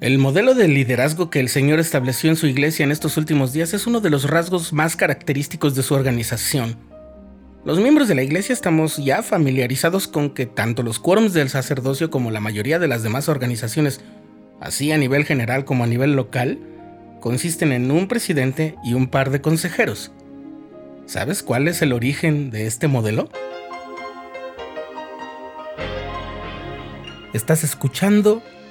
El modelo de liderazgo que el Señor estableció en su iglesia en estos últimos días es uno de los rasgos más característicos de su organización. Los miembros de la iglesia estamos ya familiarizados con que tanto los quórums del sacerdocio como la mayoría de las demás organizaciones, así a nivel general como a nivel local, consisten en un presidente y un par de consejeros. ¿Sabes cuál es el origen de este modelo? Estás escuchando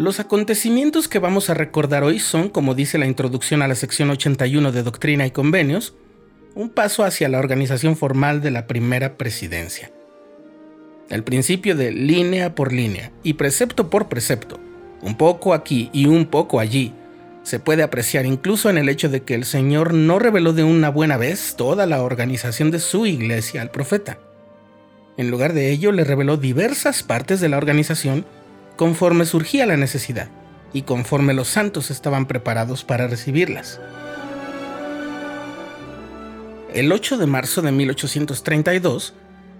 Los acontecimientos que vamos a recordar hoy son, como dice la introducción a la sección 81 de Doctrina y Convenios, un paso hacia la organización formal de la primera presidencia. El principio de línea por línea y precepto por precepto, un poco aquí y un poco allí, se puede apreciar incluso en el hecho de que el Señor no reveló de una buena vez toda la organización de su iglesia al profeta. En lugar de ello, le reveló diversas partes de la organización conforme surgía la necesidad y conforme los santos estaban preparados para recibirlas. El 8 de marzo de 1832,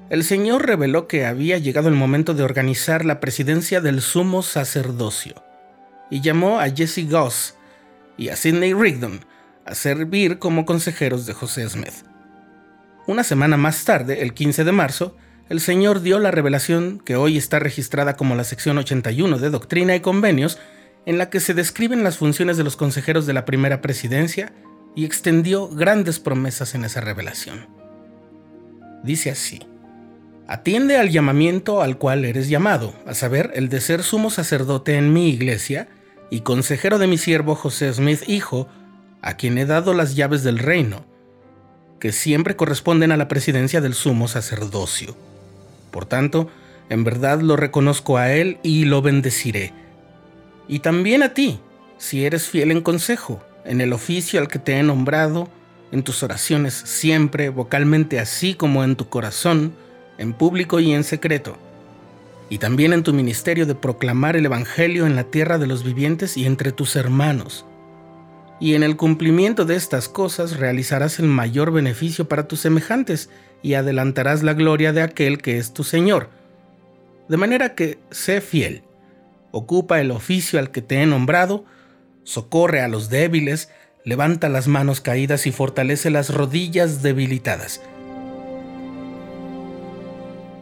el Señor reveló que había llegado el momento de organizar la presidencia del sumo sacerdocio y llamó a Jesse Goss y a Sidney Rigdon a servir como consejeros de José Smith. Una semana más tarde, el 15 de marzo, el Señor dio la revelación que hoy está registrada como la sección 81 de Doctrina y Convenios, en la que se describen las funciones de los consejeros de la primera presidencia y extendió grandes promesas en esa revelación. Dice así, Atiende al llamamiento al cual eres llamado, a saber, el de ser sumo sacerdote en mi iglesia y consejero de mi siervo José Smith, hijo, a quien he dado las llaves del reino, que siempre corresponden a la presidencia del sumo sacerdocio por tanto, en verdad lo reconozco a Él y lo bendeciré. Y también a ti, si eres fiel en consejo, en el oficio al que te he nombrado, en tus oraciones siempre, vocalmente así como en tu corazón, en público y en secreto. Y también en tu ministerio de proclamar el Evangelio en la tierra de los vivientes y entre tus hermanos. Y en el cumplimiento de estas cosas realizarás el mayor beneficio para tus semejantes, y adelantarás la gloria de aquel que es tu Señor. De manera que sé fiel, ocupa el oficio al que te he nombrado, socorre a los débiles, levanta las manos caídas y fortalece las rodillas debilitadas.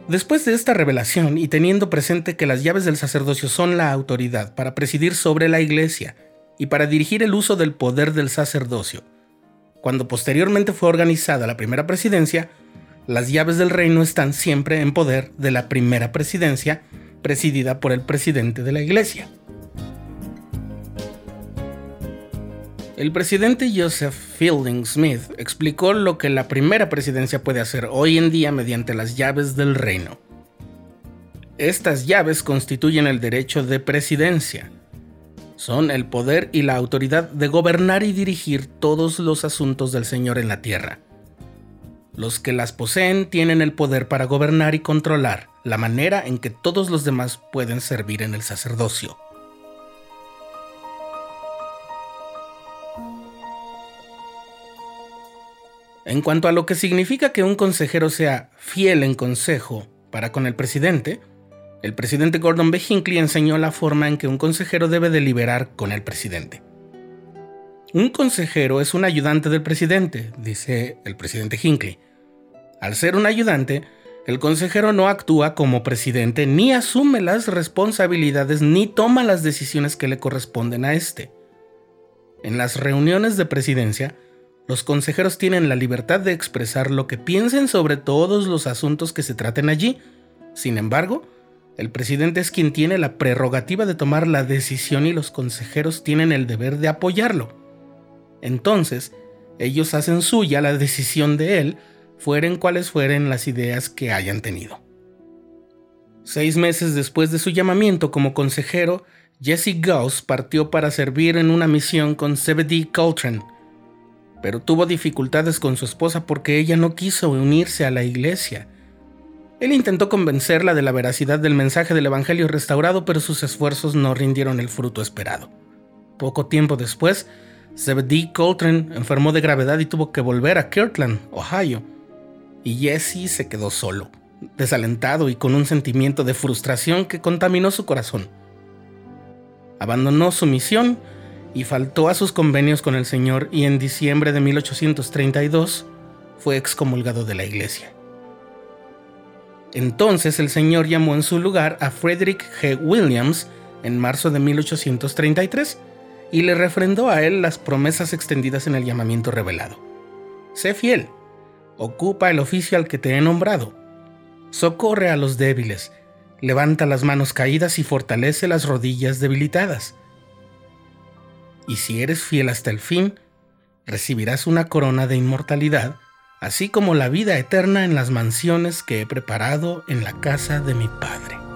Después de esta revelación y teniendo presente que las llaves del sacerdocio son la autoridad para presidir sobre la iglesia y para dirigir el uso del poder del sacerdocio, cuando posteriormente fue organizada la primera presidencia, las llaves del reino están siempre en poder de la primera presidencia, presidida por el presidente de la iglesia. El presidente Joseph Fielding Smith explicó lo que la primera presidencia puede hacer hoy en día mediante las llaves del reino. Estas llaves constituyen el derecho de presidencia. Son el poder y la autoridad de gobernar y dirigir todos los asuntos del Señor en la tierra. Los que las poseen tienen el poder para gobernar y controlar la manera en que todos los demás pueden servir en el sacerdocio. En cuanto a lo que significa que un consejero sea fiel en consejo para con el presidente, el presidente Gordon B. Hinckley enseñó la forma en que un consejero debe deliberar con el presidente. Un consejero es un ayudante del presidente, dice el presidente Hinckley. Al ser un ayudante, el consejero no actúa como presidente ni asume las responsabilidades ni toma las decisiones que le corresponden a este. En las reuniones de presidencia, los consejeros tienen la libertad de expresar lo que piensen sobre todos los asuntos que se traten allí. Sin embargo, el presidente es quien tiene la prerrogativa de tomar la decisión y los consejeros tienen el deber de apoyarlo. Entonces, ellos hacen suya la decisión de él fueren cuales fueren las ideas que hayan tenido. Seis meses después de su llamamiento como consejero, Jesse Gauss partió para servir en una misión con Zebedee Coltrane. pero tuvo dificultades con su esposa porque ella no quiso unirse a la iglesia. Él intentó convencerla de la veracidad del mensaje del Evangelio restaurado, pero sus esfuerzos no rindieron el fruto esperado. Poco tiempo después, Zebedee Coltrane enfermó de gravedad y tuvo que volver a Kirtland, Ohio, y Jesse se quedó solo, desalentado y con un sentimiento de frustración que contaminó su corazón. Abandonó su misión y faltó a sus convenios con el Señor y en diciembre de 1832 fue excomulgado de la iglesia. Entonces el Señor llamó en su lugar a Frederick G. Williams en marzo de 1833 y le refrendó a él las promesas extendidas en el llamamiento revelado. Sé fiel, ocupa el oficio al que te he nombrado, socorre a los débiles, levanta las manos caídas y fortalece las rodillas debilitadas. Y si eres fiel hasta el fin, recibirás una corona de inmortalidad así como la vida eterna en las mansiones que he preparado en la casa de mi Padre.